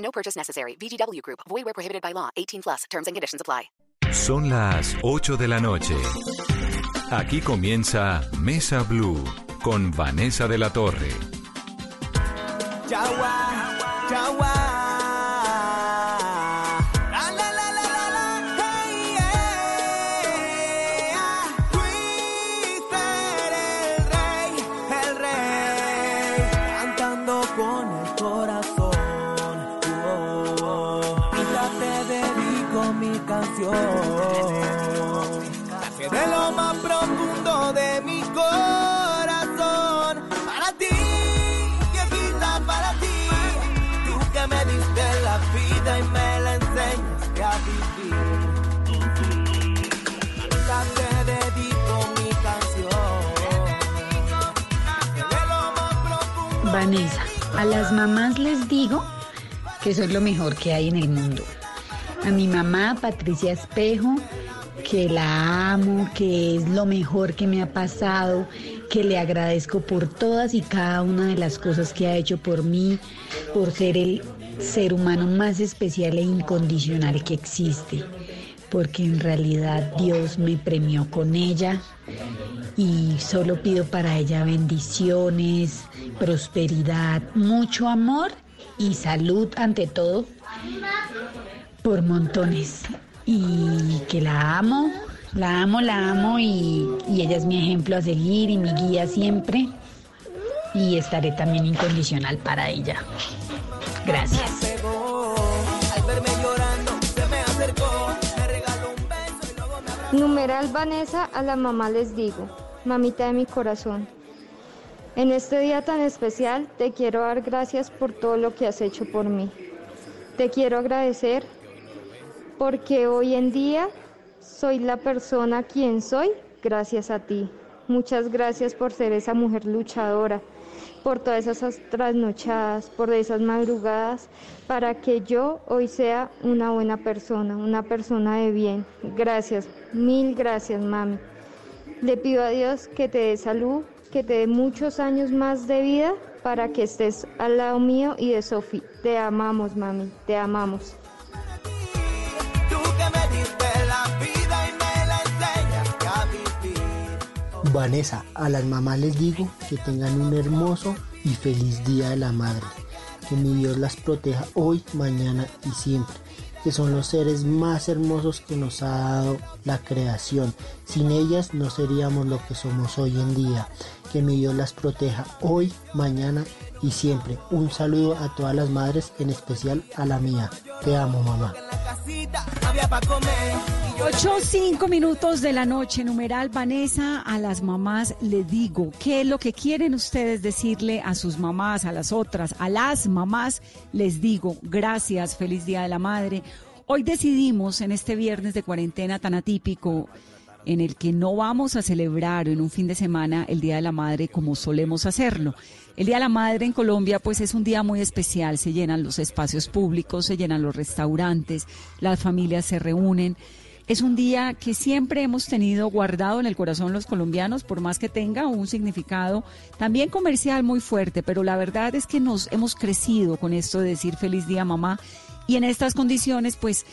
No purchase necessary. VGW Group. Void where prohibited by law. 18 plus. Terms and conditions apply. Son las 8 de la noche. Aquí comienza Mesa Blue con Vanessa de la Torre. Yawa, yawa. A las mamás les digo que soy lo mejor que hay en el mundo. A mi mamá, Patricia Espejo, que la amo, que es lo mejor que me ha pasado, que le agradezco por todas y cada una de las cosas que ha hecho por mí, por ser el ser humano más especial e incondicional que existe, porque en realidad Dios me premió con ella y solo pido para ella bendiciones, prosperidad, mucho amor y salud ante todo por montones y que la amo, la amo, la amo y, ella es mi ejemplo a seguir y mi guía siempre y estaré también incondicional para ella. Gracias. Numeral Vanessa, a la mamá les digo, mamita de mi corazón. En este día tan especial te quiero dar gracias por todo lo que has hecho por mí. Te quiero agradecer porque hoy en día soy la persona quien soy gracias a ti. Muchas gracias por ser esa mujer luchadora, por todas esas trasnochadas, por esas madrugadas, para que yo hoy sea una buena persona, una persona de bien. Gracias, mil gracias, mami. Le pido a Dios que te dé salud, que te dé muchos años más de vida para que estés al lado mío y de Sofi. Te amamos, mami, te amamos. Vanessa, a las mamás les digo que tengan un hermoso y feliz Día de la Madre. Que mi Dios las proteja hoy, mañana y siempre. Que son los seres más hermosos que nos ha dado la creación. Sin ellas no seríamos lo que somos hoy en día. Que mi Dios las proteja hoy, mañana y siempre. Un saludo a todas las madres, en especial a la mía. Te amo, mamá. 8, 5 minutos de la noche, numeral Vanessa, a las mamás le digo, ¿qué es lo que quieren ustedes decirle a sus mamás, a las otras, a las mamás? Les digo, gracias, feliz Día de la Madre. Hoy decidimos en este viernes de cuarentena tan atípico, en el que no vamos a celebrar en un fin de semana el Día de la Madre como solemos hacerlo. El Día de la Madre en Colombia pues es un día muy especial, se llenan los espacios públicos, se llenan los restaurantes, las familias se reúnen. Es un día que siempre hemos tenido guardado en el corazón los colombianos, por más que tenga un significado también comercial muy fuerte, pero la verdad es que nos hemos crecido con esto de decir feliz día mamá. Y en estas condiciones pues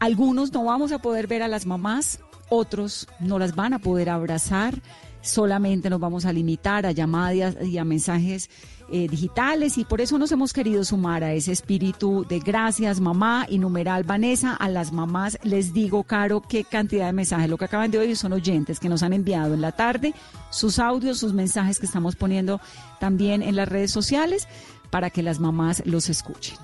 algunos no vamos a poder ver a las mamás, otros no las van a poder abrazar, solamente nos vamos a limitar a llamadas y a mensajes eh, digitales y por eso nos hemos querido sumar a ese espíritu de gracias mamá y numeral Vanessa. A las mamás les digo, Caro, qué cantidad de mensajes. Lo que acaban de oír son oyentes que nos han enviado en la tarde sus audios, sus mensajes que estamos poniendo también en las redes sociales para que las mamás los escuchen.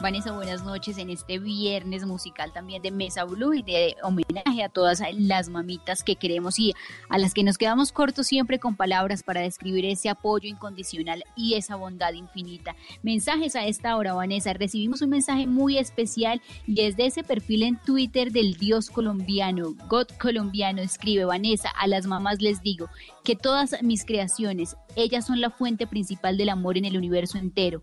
Vanessa, buenas noches en este viernes musical también de Mesa Blue y de homenaje a todas las mamitas que queremos y a las que nos quedamos cortos siempre con palabras para describir ese apoyo incondicional y esa bondad infinita. Mensajes a esta hora, Vanessa. Recibimos un mensaje muy especial y es de ese perfil en Twitter del Dios colombiano, God colombiano, escribe Vanessa, a las mamás les digo que todas mis creaciones, ellas son la fuente principal del amor en el universo entero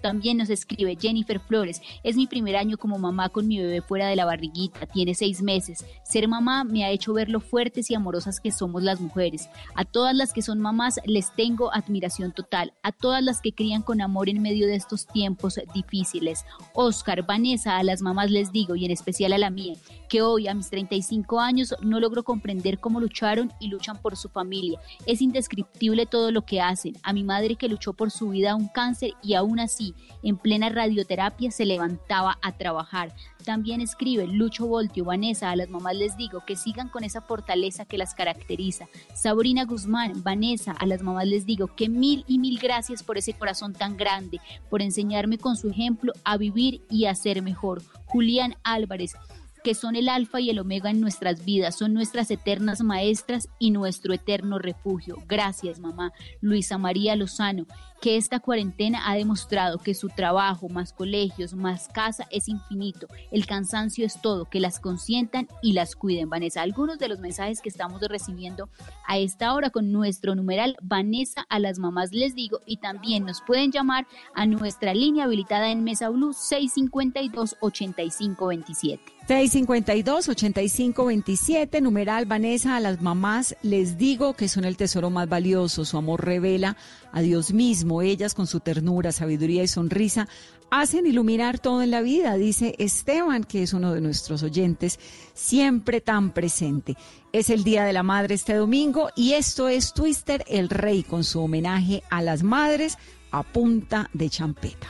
También nos escribe Jennifer Flores. Es mi primer año como mamá con mi bebé fuera de la barriguita. Tiene seis meses. Ser mamá me ha hecho ver lo fuertes y amorosas que somos las mujeres. A todas las que son mamás les tengo admiración total. A todas las que crían con amor en medio de estos tiempos difíciles. Oscar, Vanessa, a las mamás les digo, y en especial a la mía, que hoy a mis 35 años no logro comprender cómo lucharon y luchan por su familia. Es indescriptible todo lo que hacen. A mi madre que luchó por su vida a un cáncer y aún así, en plena radioterapia se levantaba a trabajar. También escribe Lucho Voltio, Vanessa, a las mamás les digo que sigan con esa fortaleza que las caracteriza. Sabrina Guzmán, Vanessa, a las mamás les digo que mil y mil gracias por ese corazón tan grande, por enseñarme con su ejemplo a vivir y a ser mejor. Julián Álvarez, que son el alfa y el omega en nuestras vidas, son nuestras eternas maestras y nuestro eterno refugio. Gracias, mamá. Luisa María Lozano, que esta cuarentena ha demostrado que su trabajo, más colegios, más casa es infinito. El cansancio es todo, que las consientan y las cuiden. Vanessa, algunos de los mensajes que estamos recibiendo a esta hora con nuestro numeral Vanessa a las mamás les digo y también nos pueden llamar a nuestra línea habilitada en Mesa Blue 652 8527. 652-8527, numeral Vanessa, a las mamás les digo que son el tesoro más valioso, su amor revela a Dios mismo, ellas con su ternura, sabiduría y sonrisa hacen iluminar todo en la vida, dice Esteban, que es uno de nuestros oyentes, siempre tan presente. Es el Día de la Madre este domingo y esto es Twister el Rey con su homenaje a las madres a punta de champeta.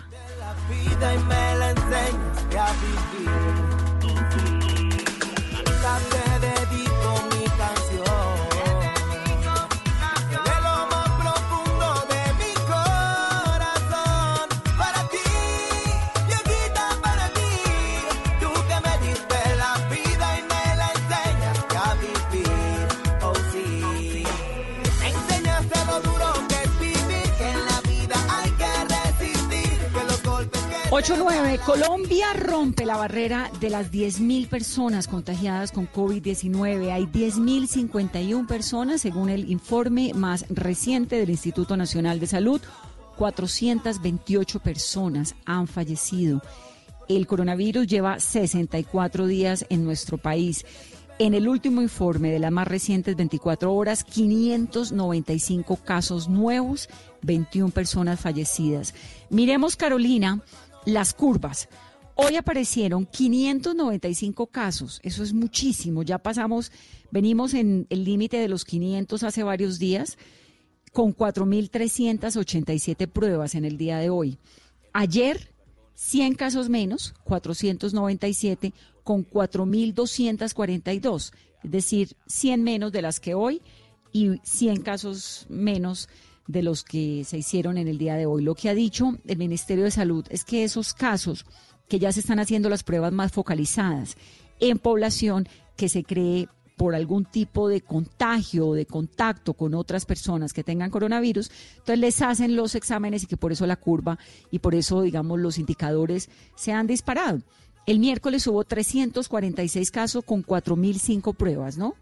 8-9, Colombia rompe la barrera de las 10.000 personas contagiadas con COVID-19. Hay 10.051 personas, según el informe más reciente del Instituto Nacional de Salud. 428 personas han fallecido. El coronavirus lleva 64 días en nuestro país. En el último informe de las más recientes 24 horas, 595 casos nuevos, 21 personas fallecidas. Miremos, Carolina, las curvas. Hoy aparecieron 595 casos, eso es muchísimo, ya pasamos, venimos en el límite de los 500 hace varios días, con 4.387 pruebas en el día de hoy. Ayer, 100 casos menos, 497, con 4.242, es decir, 100 menos de las que hoy y 100 casos menos de los que se hicieron en el día de hoy. Lo que ha dicho el Ministerio de Salud es que esos casos que ya se están haciendo las pruebas más focalizadas en población que se cree por algún tipo de contagio o de contacto con otras personas que tengan coronavirus, entonces les hacen los exámenes y que por eso la curva y por eso, digamos, los indicadores se han disparado. El miércoles hubo 346 casos con 4.005 pruebas, ¿no?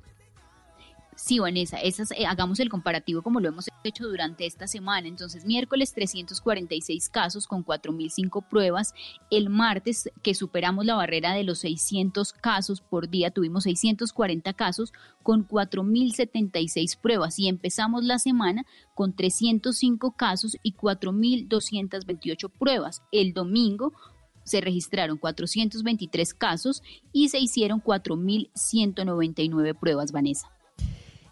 Sí, Vanessa, esas, eh, hagamos el comparativo como lo hemos hecho durante esta semana. Entonces, miércoles 346 casos con 4.005 pruebas. El martes, que superamos la barrera de los 600 casos por día, tuvimos 640 casos con 4.076 pruebas. Y empezamos la semana con 305 casos y 4.228 pruebas. El domingo se registraron 423 casos y se hicieron 4.199 pruebas, Vanessa.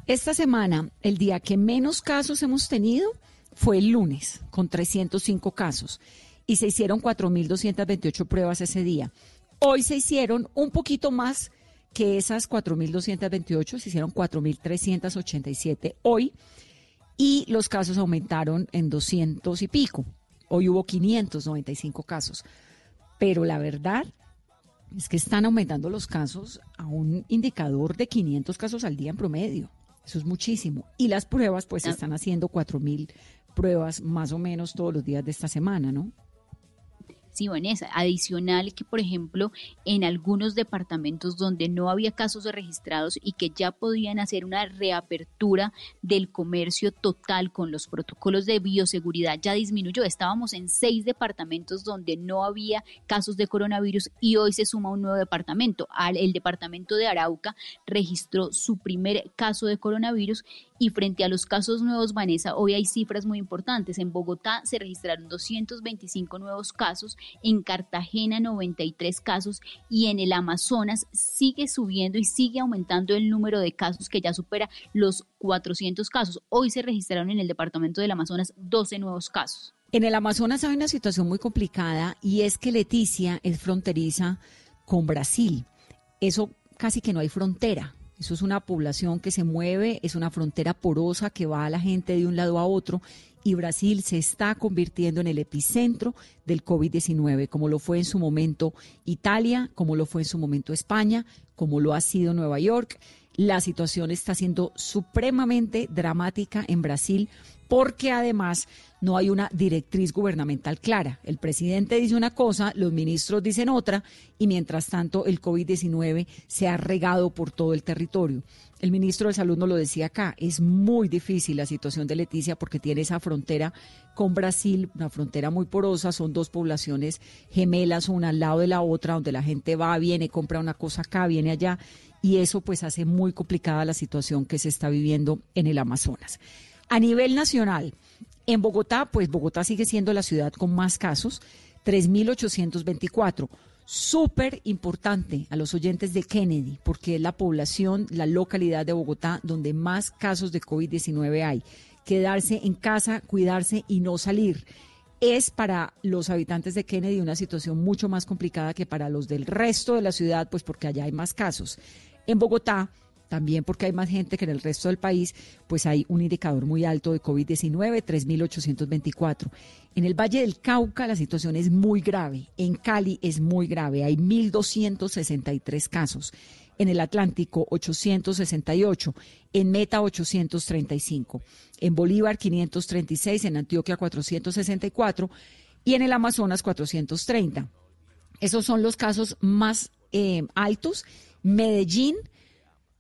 Esta semana, el día que menos casos hemos tenido fue el lunes, con 305 casos, y se hicieron 4.228 pruebas ese día. Hoy se hicieron un poquito más que esas 4.228, se hicieron 4.387 hoy, y los casos aumentaron en 200 y pico. Hoy hubo 595 casos. pero la verdad es que están aumentando los casos a un indicador de 500 casos al día en promedio. Eso es muchísimo. Y las pruebas, pues, están haciendo 4.000 pruebas más o menos todos los días de esta semana, ¿no? Sí, Vanessa, adicional que, por ejemplo, en algunos departamentos donde no había casos registrados y que ya podían hacer una reapertura del comercio total con los protocolos de bioseguridad ya disminuyó. Estábamos en seis departamentos donde no había casos de coronavirus y hoy se suma un nuevo departamento. El departamento de Arauca registró su primer caso de coronavirus y frente a los casos nuevos, Vanessa, hoy hay cifras muy importantes. En Bogotá se registraron 225 nuevos casos, en Cartagena 93 casos y en el Amazonas sigue subiendo y sigue aumentando el número de casos que ya supera los 400 casos. Hoy se registraron en el departamento del Amazonas 12 nuevos casos. En el Amazonas hay una situación muy complicada y es que Leticia es fronteriza con Brasil. Eso casi que no hay frontera. Eso es una población que se mueve, es una frontera porosa que va a la gente de un lado a otro y Brasil se está convirtiendo en el epicentro del COVID-19, como lo fue en su momento Italia, como lo fue en su momento España, como lo ha sido Nueva York. La situación está siendo supremamente dramática en Brasil porque además no hay una directriz gubernamental clara. El presidente dice una cosa, los ministros dicen otra, y mientras tanto el COVID-19 se ha regado por todo el territorio. El ministro de Salud nos lo decía acá, es muy difícil la situación de Leticia porque tiene esa frontera con Brasil, una frontera muy porosa, son dos poblaciones gemelas, una al lado de la otra, donde la gente va, viene, compra una cosa acá, viene allá, y eso pues hace muy complicada la situación que se está viviendo en el Amazonas. A nivel nacional, en Bogotá, pues Bogotá sigue siendo la ciudad con más casos, 3.824. Súper importante a los oyentes de Kennedy, porque es la población, la localidad de Bogotá donde más casos de COVID-19 hay. Quedarse en casa, cuidarse y no salir. Es para los habitantes de Kennedy una situación mucho más complicada que para los del resto de la ciudad, pues porque allá hay más casos. En Bogotá, también porque hay más gente que en el resto del país, pues hay un indicador muy alto de COVID-19, 3.824. En el Valle del Cauca la situación es muy grave, en Cali es muy grave, hay 1.263 casos, en el Atlántico 868, en Meta 835, en Bolívar 536, en Antioquia 464 y en el Amazonas 430. Esos son los casos más eh, altos. Medellín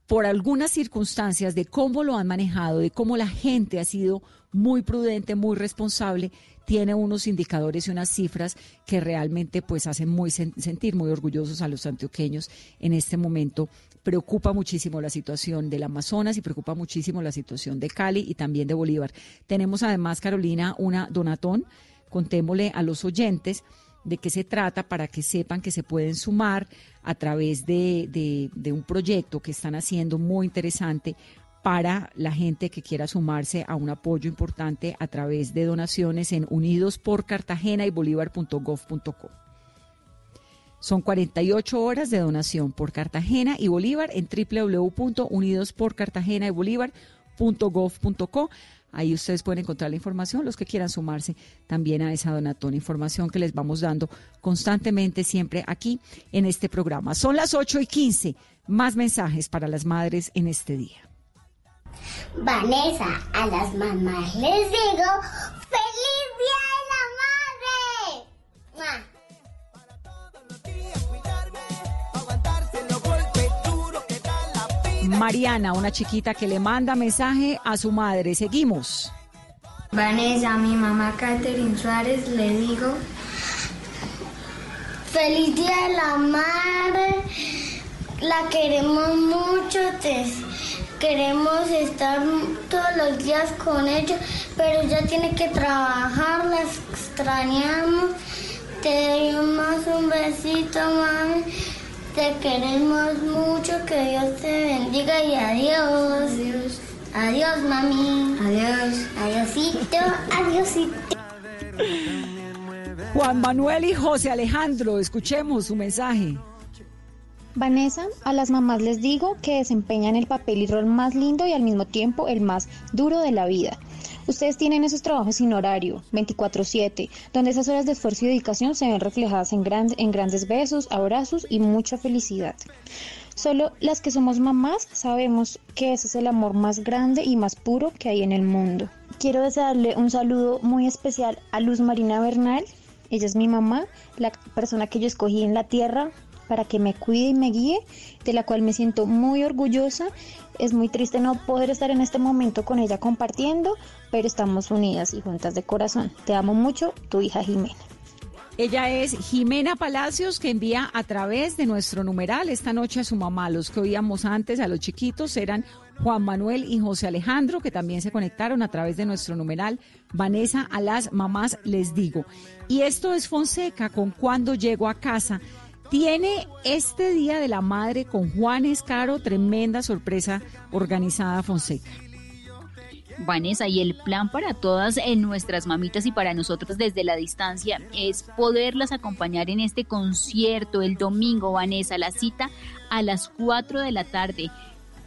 por algunas circunstancias de cómo lo han manejado, de cómo la gente ha sido muy prudente, muy responsable, tiene unos indicadores y unas cifras que realmente pues hacen muy sentir muy orgullosos a los antioqueños en este momento. Preocupa muchísimo la situación del Amazonas y preocupa muchísimo la situación de Cali y también de Bolívar. Tenemos además, Carolina, una donatón. Contémosle a los oyentes de qué se trata para que sepan que se pueden sumar a través de, un proyecto que están haciendo muy interesante para la gente que quiera sumarse a un apoyo importante a través de donaciones en Unidos por Cartagena y Bolívar.gov.co. Son 48 horas de donación por Cartagena y Bolívar en www.unidosporcartagena y Bolívar.gov.co. Ahí ustedes pueden encontrar la información, los que quieran sumarse también a esa donatón, información que les vamos dando constantemente siempre aquí en este programa. Son las 8 y 15, más mensajes para las madres en este día. Vanessa, a las mamás les digo, Mariana, una chiquita que le manda mensaje a su madre. Seguimos. Vanessa, mi mamá Catherine Suárez le digo, feliz día de la madre, la queremos mucho, te queremos estar todos los días con ella, pero ya tiene que trabajar, la extrañamos, te damos un besito, mami. Te queremos mucho, que Dios te bendiga y adiós. Adiós. Adiós, mami. Adiós. Adiósito. Adiósito. Juan Manuel y José Alejandro, escuchemos su mensaje. Vanessa, a las mamás les digo que desempeñan el papel y rol más lindo y al mismo tiempo el más duro de la vida. Ustedes tienen esos trabajos sin horario, 24/7, donde esas horas de esfuerzo y dedicación se ven reflejadas en, en grandes besos, abrazos y mucha felicidad. Solo las que somos mamás sabemos que ese es el amor más grande y más puro que hay en el mundo. Quiero desearle un saludo muy especial a Luz Marina Bernal. Ella es mi mamá, la persona que yo escogí en la tierra para que me cuide y me guíe, de la cual me siento muy orgullosa. Es muy triste no poder estar en este momento con ella compartiendo, pero estamos unidas y juntas de corazón. Te amo mucho, tu hija Jimena. Ella es Jimena Palacios, que envía a través de nuestro numeral esta noche a su mamá. Los que oíamos antes, a los chiquitos, eran Juan Manuel y José Alejandro, que también se conectaron a través de nuestro numeral. Vanessa, a las mamás les digo. Y esto es Fonseca con Cuando llego a casa. Tiene este Día de la Madre con Juan Escaro, tremenda sorpresa organizada Fonseca. Vanessa, y el plan para todas en nuestras mamitas y para nosotros desde la distancia es poderlas acompañar en este concierto el domingo, Vanessa, la cita a las 4 de la tarde.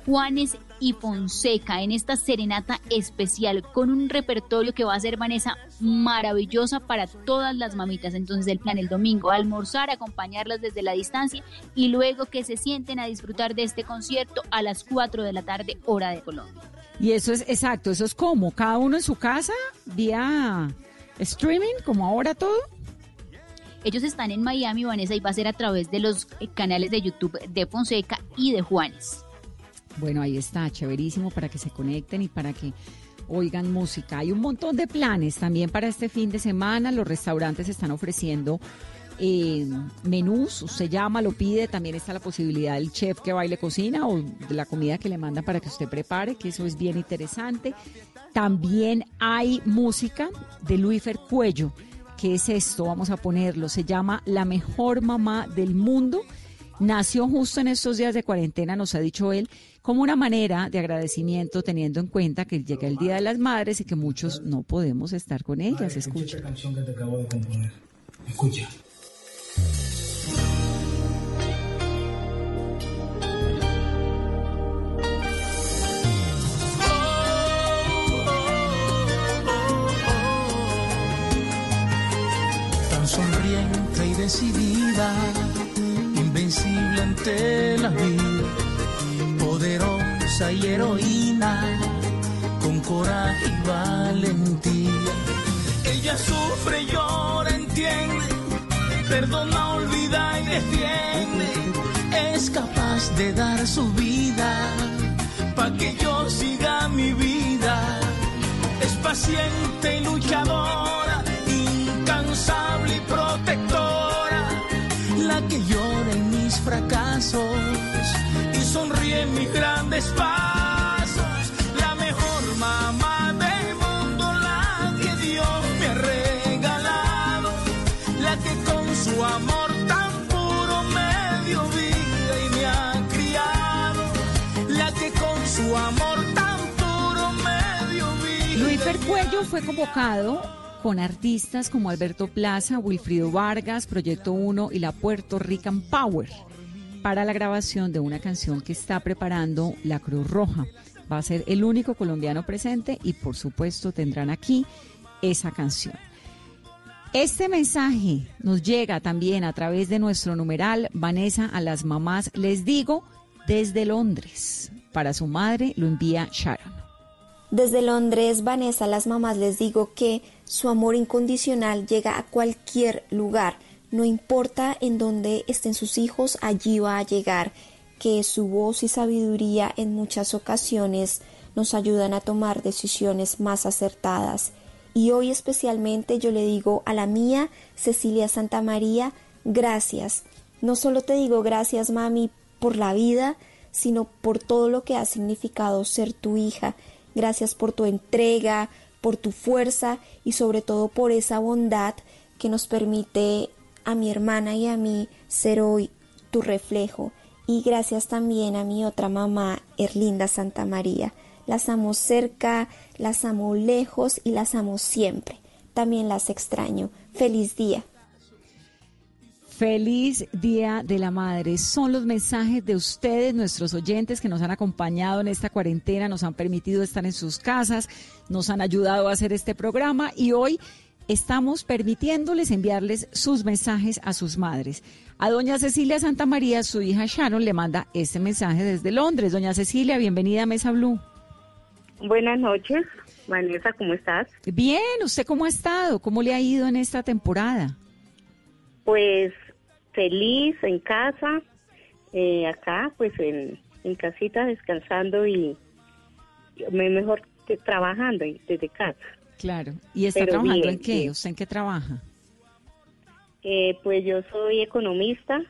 Juanes y Fonseca en esta serenata especial con un repertorio que va a ser Vanessa maravillosa para todas las mamitas. Entonces el plan el domingo, almorzar, acompañarlas desde la distancia y luego que se sienten a disfrutar de este concierto a las 4 de la tarde hora de Colombia. Y eso es exacto, eso es como cada uno en su casa, vía streaming, como ahora todo. Ellos están en Miami, Vanessa, y va a ser a través de los eh, canales de YouTube de Fonseca y de Juanes. Bueno, ahí está, chéverísimo para que se conecten y para que oigan música. Hay un montón de planes también para este fin de semana. Los restaurantes están ofreciendo eh, menús, usted llama, lo pide, también está la posibilidad del chef que baile cocina o de la comida que le manda para que usted prepare, que eso es bien interesante. También hay música de Luífer Cuello. ¿Qué es esto? Vamos a ponerlo. Se llama La mejor mamá del mundo. Nació justo en estos días de cuarentena, nos ha dicho él, como una manera de agradecimiento teniendo en cuenta que llega el Día de las Madres y que muchos no podemos estar con ellas. Escucha. canción que te acabo de componer. Escucha. Tan sonriente y decidida, y heroína, con coraje y valentía. Ella sufre, llora, entiende perdona, olvida y defiende. Es capaz de dar su vida para que yo siga mi vida. Es paciente y luchadora, grandes pasos, la mejor mamá su amor tan puro me dio vida y me ha criado, la que con su amor tan puro me dio vida. Luis Percuello fue convocado con artistas como Alberto Plaza, Wilfrido Vargas, Proyecto 1 y la Puerto Rican Power para la grabación de una canción que está preparando la Cruz Roja. Va a ser el único colombiano presente y por supuesto tendrán aquí esa canción. Este mensaje nos llega también a través de nuestro numeral Vanessa a las mamás les digo desde Londres. Para su madre lo envía Sharon. Desde Londres, Vanessa, a las mamás les digo que su amor incondicional llega a cualquier lugar. No importa en dónde estén sus hijos, allí va a llegar. Que su voz y sabiduría en muchas ocasiones nos ayudan a tomar decisiones más acertadas. Y hoy especialmente yo le digo a la mía, Cecilia Santa María, gracias. No solo te digo gracias, mami, por la vida, sino por todo lo que ha significado ser tu hija. Gracias por tu entrega, por tu fuerza y sobre todo por esa bondad que nos permite a mi hermana y a mí ser hoy tu reflejo. Y gracias también a mi otra mamá, Erlinda Santa María las amo cerca, las amo lejos y las amo siempre. También las extraño. Feliz día. Feliz Día de la Madre. Son los mensajes de ustedes, nuestros oyentes que nos han acompañado en esta cuarentena, nos han permitido estar en sus casas, nos han ayudado a hacer este programa y hoy estamos permitiéndoles enviarles sus mensajes a sus madres. A doña Cecilia Santa María, su hija Sharon, le manda este mensaje desde Londres. Doña Cecilia, bienvenida a Mesa Blue. Buenas noches, Vanessa, ¿cómo estás? Bien, ¿usted cómo ha estado? ¿Cómo le ha ido en esta temporada? Pues feliz en casa, eh, acá pues en, casita descansando y mejor que trabajando desde casa. Claro, ¿y está trabajando en qué? ¿Usted en qué trabaja? Eh, pues yo soy economista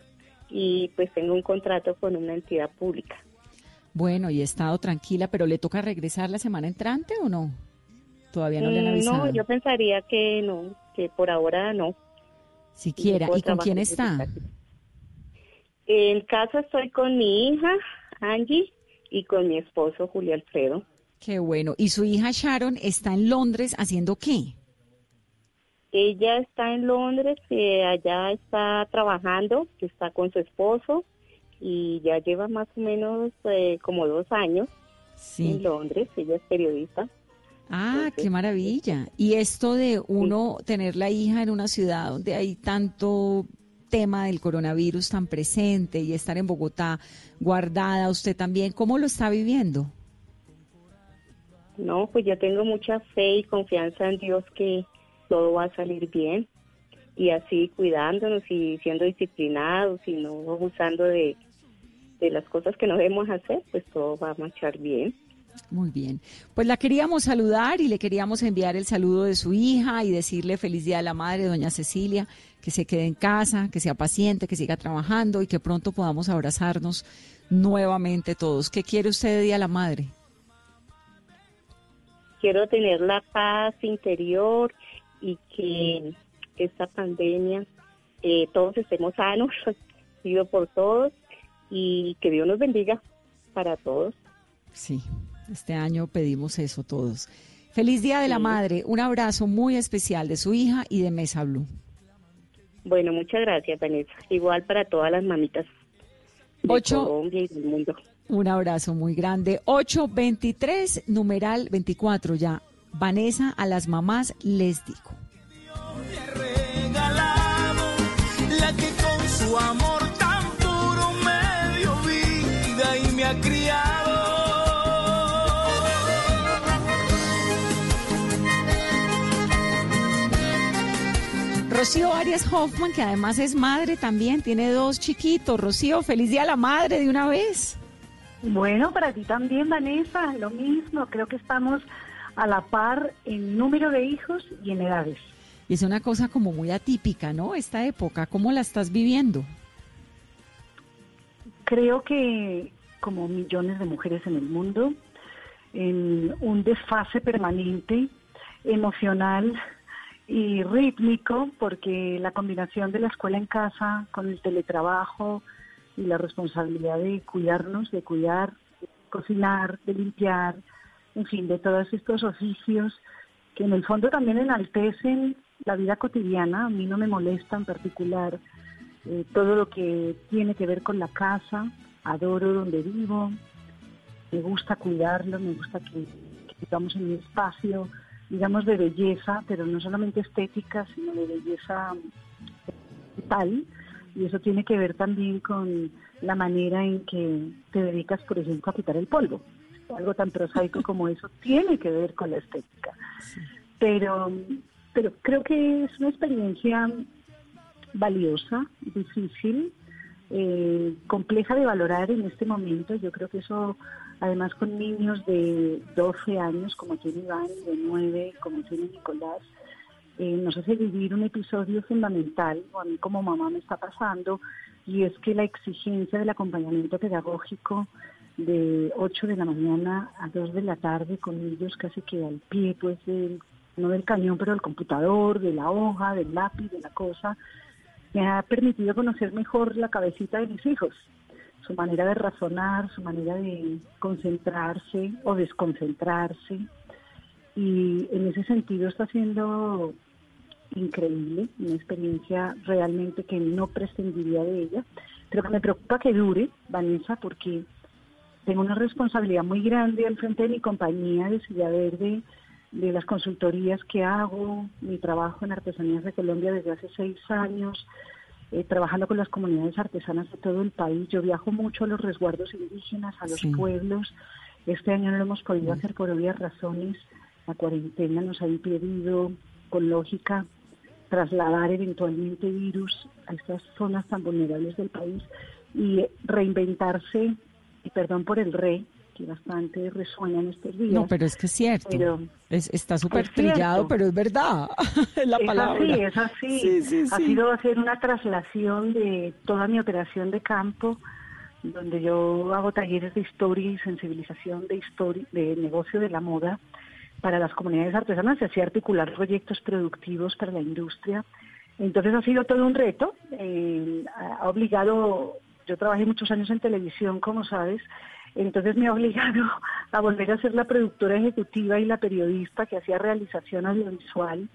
y pues tengo un contrato con una entidad pública. Bueno, y he estado tranquila, pero ¿le toca regresar la semana entrante o no? Todavía no le han mm, avisado. No, yo pensaría que no, que por ahora no. Siquiera. ¿Y con quién está? En casa estoy con mi hija, Angie, y con mi esposo, Julio Alfredo. Qué bueno. ¿Y su hija Sharon está en Londres haciendo qué? Ella está en Londres, eh, allá está trabajando, está con su esposo y ya lleva más o menos eh, como dos años en Londres. Ella es periodista. Ah, qué maravilla. Y esto de uno tener la hija en una ciudad donde hay tanto tema del coronavirus tan presente y estar en Bogotá guardada, usted también, ¿cómo lo está viviendo? No, pues yo tengo mucha fe y confianza en Dios que todo va a salir bien y así cuidándonos y siendo disciplinados y no abusando de, de las cosas que no debemos hacer, pues todo va a marchar bien. Muy bien. Pues la queríamos saludar y le queríamos enviar el saludo de su hija y decirle feliz día a la madre, doña Cecilia, que se quede en casa, que sea paciente, que siga trabajando y que pronto podamos abrazarnos nuevamente todos. ¿Qué quiere usted de día a la madre? Quiero tener la paz interior y que esta pandemia eh, todos estemos sanos, pido por todos y que Dios nos bendiga para todos. Sí, este año pedimos eso todos. Feliz Día de la Madre. Un abrazo muy especial de su hija y de Mesa Blue. Bueno, muchas gracias, Vanessa. Igual para todas las mamitas de Ocho, Colombia y del mundo. Un abrazo muy grande. 823, numeral 24 ya. Vanessa, a las mamás les digo. la que con su amor tan puro me dio vida y me ha criado. Rocío Arias Hoffman, que además es madre también, tiene dos chiquitos. Rocío, feliz día a la madre de una vez. Bueno, para ti también, Vanessa, lo mismo. Creo que estamos a la par en número de hijos y en edades. Y es una cosa como muy atípica, ¿no? Esta época, ¿cómo la estás viviendo? Creo que como millones de mujeres en el mundo, en un desfase permanente, emocional, y rítmico, porque la combinación de la escuela en casa con el teletrabajo y la responsabilidad de cuidarnos, de cuidar, de cocinar, de limpiar, en fin, de todos estos oficios que en el fondo también enaltecen la vida cotidiana. A mí no me molesta en particular eh, todo lo que tiene que ver con la casa. Adoro donde vivo, me gusta cuidarlo, me gusta que, que vivamos en mi espacio, digamos, de belleza, pero no solamente estética, sino de belleza tal. Y eso tiene que ver también con la manera en que te dedicas, por ejemplo, a quitar el polvo. Algo tan prosaico como eso tiene que ver con la estética. Pero, pero creo que es una experiencia valiosa, difícil, eh, compleja de valorar en este momento. Yo creo que eso además con niños de 12 años, como tiene Iván, de 9, como tiene Nicolás, eh, nos hace vivir un episodio fundamental, o a mí como mamá me está pasando, y es que la exigencia del acompañamiento pedagógico de 8 de la mañana a 2 de la tarde con ellos casi que al pie, pues, del, no del cañón, pero del computador, de la hoja, del lápiz, de la cosa, me ha permitido conocer mejor la cabecita de mis hijos su manera de razonar, su manera de concentrarse o desconcentrarse. Y en ese sentido está siendo increíble, una experiencia realmente que no prescindiría de ella, pero que me preocupa que dure, Vanessa, porque tengo una responsabilidad muy grande al frente de mi compañía de Silla Verde, de las consultorías que hago, mi trabajo en Artesanías de Colombia desde hace seis años, eh, trabajando con las comunidades artesanas de todo el país. Yo viajo mucho a los resguardos indígenas, a los pueblos. Este año no lo hemos podido hacer por obvias razones. La cuarentena nos ha impedido, con lógica, trasladar eventualmente virus a estas zonas tan vulnerables del país y reinventarse, y perdón por el re, que bastante resuena en estos días. No, pero es que es cierto. está súper trillado, pero es verdad. la palabra. Es así, es así. ha sido hacer una traslación de toda mi operación de campo, donde yo hago talleres de historia y sensibilización de historia, de negocio de la moda para las comunidades artesanas y así articular proyectos productivos para la industria. Entonces ha sido todo un reto. Eh, ha obligado, yo trabajé muchos años en televisión, como sabes, entonces me ha obligado a volver a ser la productora ejecutiva y la periodista que hacía realización audiovisual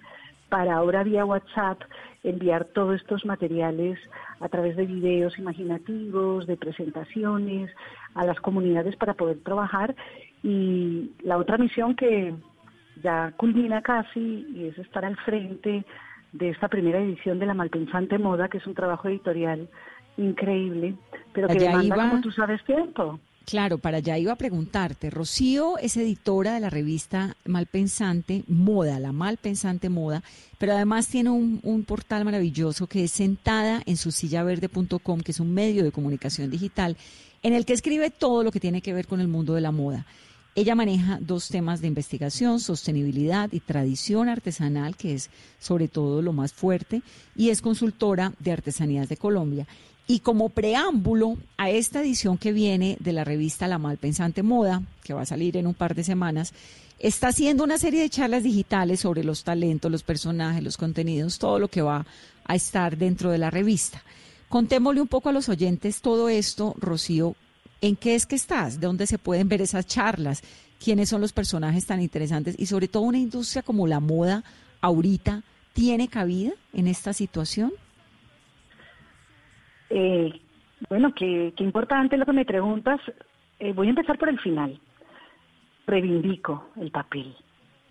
para ahora vía WhatsApp enviar todos estos materiales a través de videos imaginativos, de presentaciones a las comunidades para poder trabajar. Y la otra misión que ya culmina casi y es estar al frente de esta primera edición de La Malpensante Moda, que es un trabajo editorial increíble, pero que demanda, como tú sabes, tiempo. Claro, para allá iba a preguntarte. Rocío es editora de la revista Malpensante Moda, la Malpensante Moda, pero además tiene un, un portal maravilloso que es sentada en su sillaverde.com, que es un medio de comunicación digital, en el que escribe todo lo que tiene que ver con el mundo de la moda. Ella maneja dos temas de investigación, sostenibilidad y tradición artesanal, que es sobre todo lo más fuerte, y es consultora de Artesanías de Colombia. Y como preámbulo a esta edición que viene de la revista La Malpensante Moda, que va a salir en un par de semanas, está haciendo una serie de charlas digitales sobre los talentos, los personajes, los contenidos, todo lo que va a estar dentro de la revista. Contémosle un poco a los oyentes todo esto, Rocío, ¿En qué es que estás? ¿De dónde se pueden ver esas charlas? ¿Quiénes son los personajes tan interesantes? Y sobre todo una industria como la moda ahorita, ¿tiene cabida en esta situación? Eh, bueno, qué, importante lo que me preguntas. Eh, voy a empezar por el final. Reivindico el papel.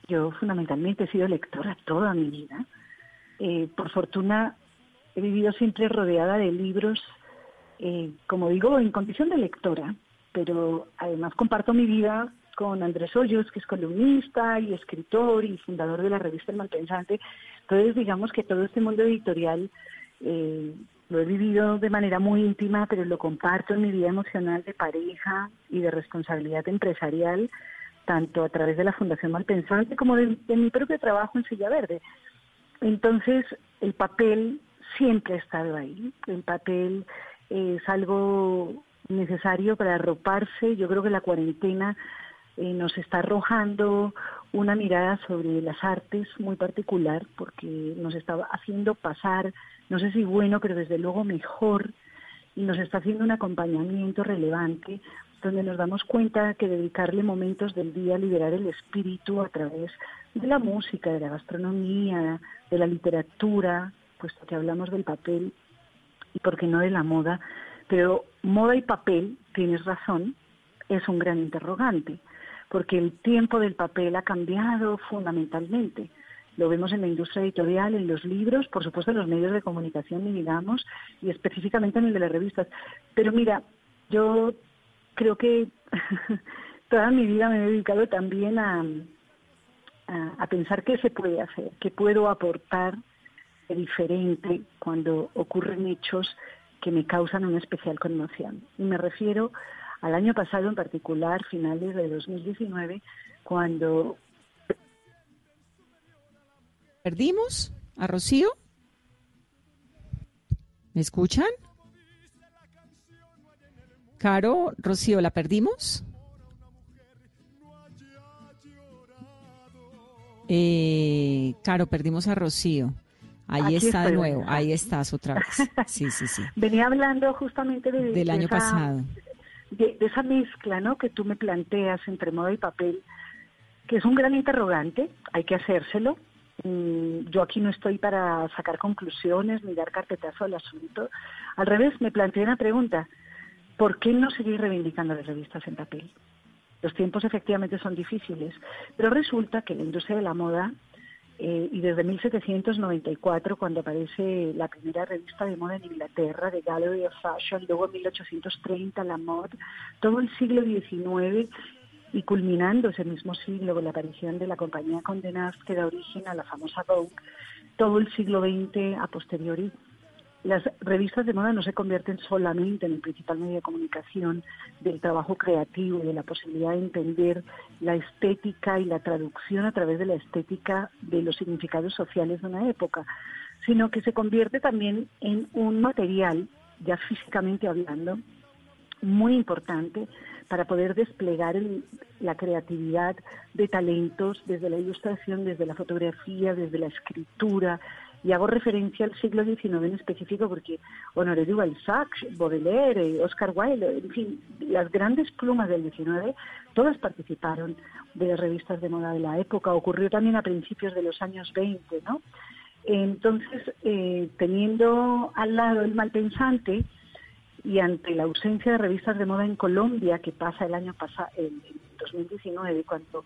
Yo fundamentalmente he sido lectora toda mi vida. Eh, por fortuna he vivido siempre rodeada de libros eh, como digo, en condición de lectora, pero además comparto mi vida con Andrés Hoyos, que es columnista y escritor y fundador de la revista El Malpensante. Entonces, digamos que todo este mundo editorial eh, lo he vivido de manera muy íntima, pero lo comparto en mi vida emocional de pareja y de responsabilidad empresarial, tanto a través de la Fundación Malpensante como de, de mi propio trabajo en Silla Verde. Entonces, el papel siempre ha estado ahí. El papel es algo necesario para arroparse. Yo creo que la cuarentena eh, nos está arrojando una mirada sobre las artes muy particular porque nos está haciendo pasar, no sé si bueno, pero desde luego mejor, y nos está haciendo un acompañamiento relevante donde nos damos cuenta que dedicarle momentos del día a liberar el espíritu a través de la música, de la gastronomía, de la literatura, puesto que hablamos del papel, y por qué no de la moda, pero moda y papel, tienes razón, es un gran interrogante, porque el tiempo del papel ha cambiado fundamentalmente. Lo vemos en la industria editorial, en los libros, por supuesto en los medios de comunicación, digamos, y específicamente en el de las revistas. Pero mira, yo creo que toda mi vida me he dedicado también a, a, a pensar qué se puede hacer, qué puedo aportar diferente cuando ocurren hechos que me causan una especial conmoción. Y me refiero al año pasado en particular, finales de 2019, cuando... ¿Perdimos a Rocío? ¿Me escuchan? Caro, Rocío, ¿la perdimos? Eh, Caro, perdimos a Rocío. Ahí está de nuevo, ahí estás otra vez. Sí, sí, sí. Venía hablando justamente de, del año pasado. De, esa mezcla, ¿no? Que tú me planteas entre moda y papel, que es un gran interrogante, hay que hacérselo. Mm, yo aquí no estoy para sacar conclusiones ni dar carpetazo al asunto. Al revés, me planteé una pregunta. ¿Por qué no seguir reivindicando las revistas en papel? Los tiempos efectivamente son difíciles, pero resulta que la industria de la moda, eh, y desde 1794, cuando aparece la primera revista de moda en Inglaterra, The Gallery of Fashion, luego en 1830 la Mode, todo el siglo XIX y culminando ese mismo siglo con la aparición de la compañía Condé Nast que da origen a la famosa Vogue, todo el siglo XX a posteriori las revistas de moda no se convierten solamente en el principal medio de comunicación del trabajo creativo y de la posibilidad de entender la estética y la traducción a través de la estética de los significados sociales de una época, sino que se convierte también en un material, ya físicamente hablando, muy importante para poder desplegar la creatividad de talentos desde la ilustración, desde la fotografía, desde la escritura, y hago referencia al siglo XIX en específico porque Honoré de Balzac, Baudelaire, eh, Oscar Wilde, en fin, las grandes plumas del XIX, todas participaron de las revistas de moda de la época. Ocurrió también a principios de los años 20, ¿no? Entonces, eh, teniendo al lado el malpensante y ante la ausencia de revistas de moda en Colombia, que pasa el año pasado, en 2019, cuando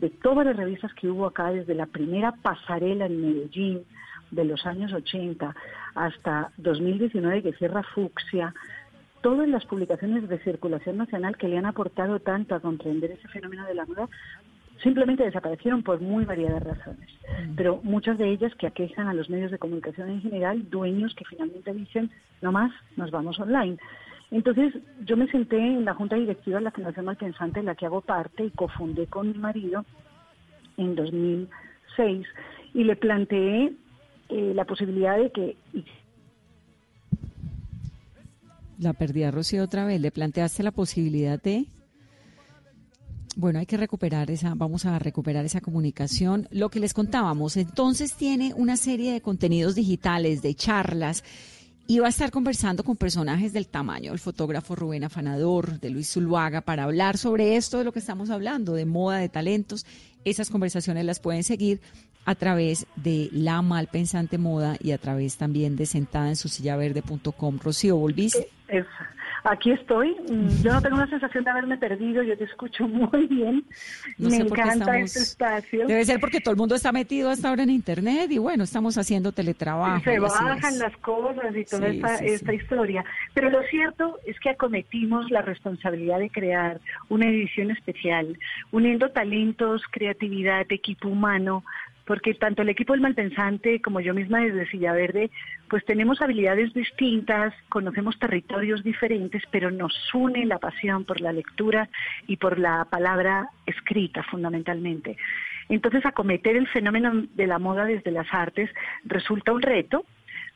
de todas las revistas que hubo acá, desde la primera pasarela en Medellín, de los años 80 hasta 2019 que cierra Fucsia, todas las publicaciones de circulación nacional que le han aportado tanto a comprender ese fenómeno de la moda simplemente desaparecieron por muy variadas razones, mm. pero muchas de ellas que aquejan a los medios de comunicación en general, dueños que finalmente dicen, no más, nos vamos online. Entonces yo me senté en la junta directiva de la Fundación Malpensante, en la que hago parte y cofundé con mi marido en 2006, y le planteé eh, la posibilidad de que... La perdí Rocío otra vez. ¿Le planteaste la posibilidad de...? Bueno, hay que recuperar esa, vamos a recuperar esa comunicación. Lo que les contábamos, entonces tiene una serie de contenidos digitales, de charlas, y va a estar conversando con personajes del tamaño del fotógrafo Rubén Afanador, de Luis Zuluaga, para hablar sobre esto de lo que estamos hablando, de moda, de talentos. Esas conversaciones las pueden seguir a través de La Malpensante Moda y a través también de sentada en su silla verde.com. Rocío, ¿volviste? aquí estoy. Mm, yo no tengo una sensación de haberme perdido, yo te escucho muy bien. Me encanta este espacio. Debe ser porque todo el mundo está metido hasta ahora en Internet y bueno, estamos haciendo teletrabajo. se bajan las cosas y toda esta historia. Pero lo cierto es que acometimos la responsabilidad de crear una edición especial, uniendo talentos, creatividad, equipo humano, porque tanto el equipo del Malpensante como yo misma desde Silla Verde, pues tenemos habilidades distintas, conocemos territorios diferentes, pero nos une la pasión por la lectura y por la palabra escrita fundamentalmente. Entonces, acometer el fenómeno de la moda desde las artes resulta un reto,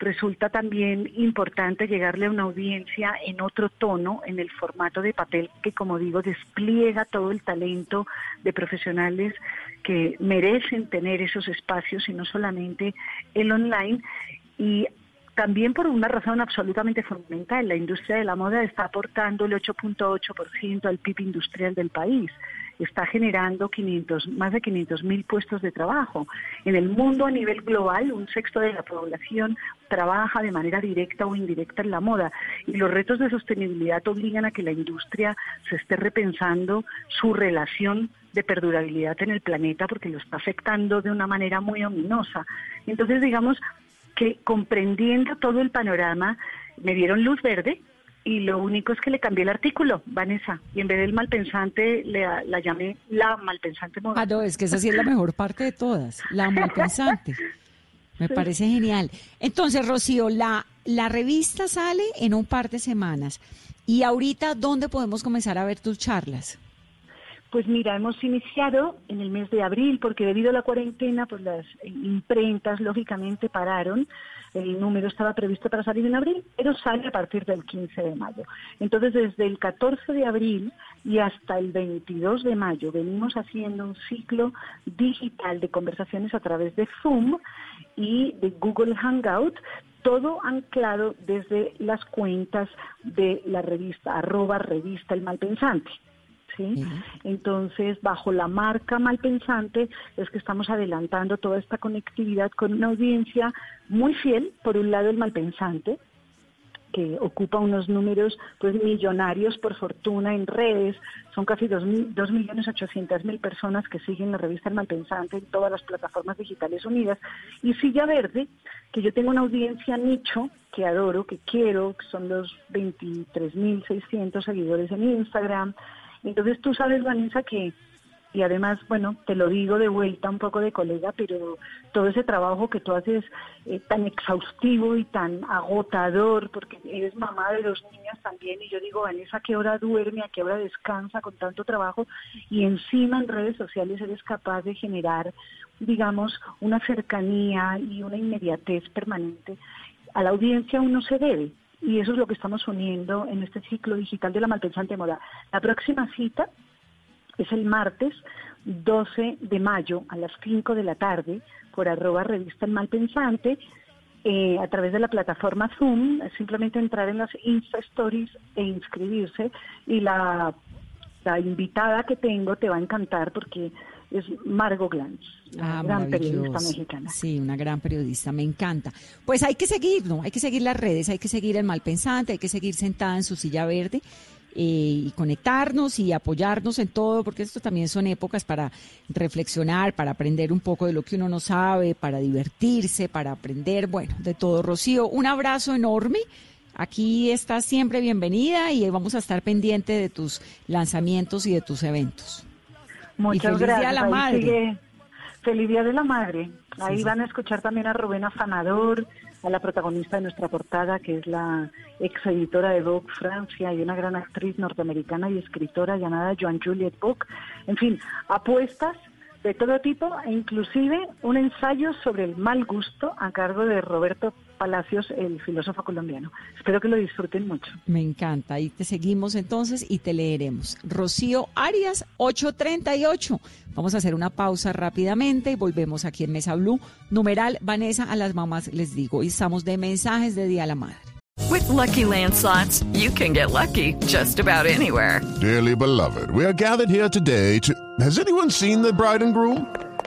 resulta también importante llegarle a una audiencia en otro tono, en el formato de papel que, como digo, despliega todo el talento de profesionales que merecen tener esos espacios y no solamente el online. Y también por una razón absolutamente fundamental, la industria de la moda está aportando el 8.8% al PIB industrial del país está generando 500, más de 500 mil puestos de trabajo. En el mundo a nivel global, un sexto de la población trabaja de manera directa o indirecta en la moda y los retos de sostenibilidad obligan a que la industria se esté repensando su relación de perdurabilidad en el planeta porque lo está afectando de una manera muy ominosa. Entonces, digamos que comprendiendo todo el panorama, me dieron luz verde y lo único es que le cambié el artículo, Vanessa, y en vez del malpensante le, la llamé la malpensante Ah, no, es que esa sí es la mejor parte de todas, la malpensante. Me parece genial. Entonces, Rocío, la, la revista sale en un par de semanas. ¿Y ahorita dónde podemos comenzar a ver tus charlas? Pues mira, hemos iniciado en el mes de abril, porque debido a la cuarentena, pues las imprentas lógicamente pararon. El número estaba previsto para salir en abril, pero sale a partir del 15 de mayo. Entonces, desde el 14 de abril y hasta el 22 de mayo venimos haciendo un ciclo digital de conversaciones a través de Zoom y de Google Hangout, todo anclado desde las cuentas de la revista, arroba revista El Malpensante. ¿Sí? Entonces, bajo la marca Malpensante es que estamos adelantando toda esta conectividad con una audiencia muy fiel, por un lado el Malpensante, que ocupa unos números pues millonarios por fortuna en redes, son casi 2.800.000 personas que siguen la revista El Malpensante en todas las plataformas digitales unidas, y Silla Verde, que yo tengo una audiencia nicho que adoro, que quiero, que son los 23.600 seguidores en Instagram, entonces tú sabes, Vanessa, que y además, bueno, te lo digo de vuelta un poco de colega, pero todo ese trabajo que tú haces eh, tan exhaustivo y tan agotador, porque eres mamá de dos niñas también, y yo digo, Vanessa, ¿a qué hora duerme, a qué hora descansa con tanto trabajo? Y encima en redes sociales eres capaz de generar, digamos, una cercanía y una inmediatez permanente. A la audiencia uno se debe, y eso es lo que estamos uniendo en este ciclo digital de la malpensante moda. La próxima cita es el martes 12 de mayo a las 5 de la tarde por arroba revista El Malpensante eh, a través de la plataforma Zoom, simplemente entrar en las Insta Stories e inscribirse y la, la invitada que tengo te va a encantar porque es Margot Glantz, una Ah, gran periodista mexicana. Sí, una gran periodista, me encanta. Pues hay que seguir, ¿no? Hay que seguir las redes, hay que seguir el malpensante, hay que seguir sentada en su silla verde eh, y conectarnos y apoyarnos en todo, porque esto también son épocas para reflexionar, para aprender un poco de lo que uno no sabe, para divertirse, para aprender, bueno, de todo. Rocío, un abrazo enorme. Aquí estás siempre bienvenida y vamos a estar pendiente de tus lanzamientos y de tus eventos. Muchas y feliz gracias. Día a la Ahí Madre. sigue Feliz Día de la Madre. Ahí sí. van a escuchar también a Rubén Afanador, a la protagonista de nuestra portada, que es la ex editora de Vogue Francia y una gran actriz norteamericana y escritora llamada Joan Juliet Book. En fin, apuestas de todo tipo e inclusive un ensayo sobre el mal gusto a cargo de Roberto Palacios, el filósofo colombiano. Espero que lo disfruten mucho. Me encanta. Ahí te seguimos entonces y te leeremos. Rocío Arias, 838. Vamos a hacer una pausa rápidamente y volvemos aquí en Mesa Blue. Numeral Vanessa, a las mamás les digo. Y estamos de mensajes de Día a la Madre. With Lucky Land slots, you can get lucky just about anywhere. Dearly beloved, we are gathered here today to. Has anyone seen the bride and groom?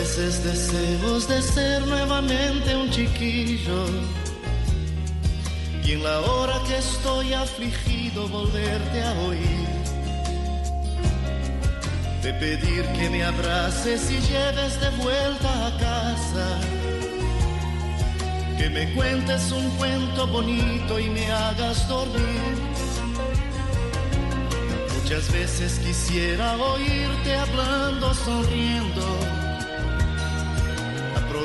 Veces deseos de ser nuevamente un chiquillo. Y en la hora que estoy afligido volverte a oír. De pedir que me abraces y lleves de vuelta a casa. Que me cuentes un cuento bonito y me hagas dormir. Muchas veces quisiera oírte hablando, sonriendo.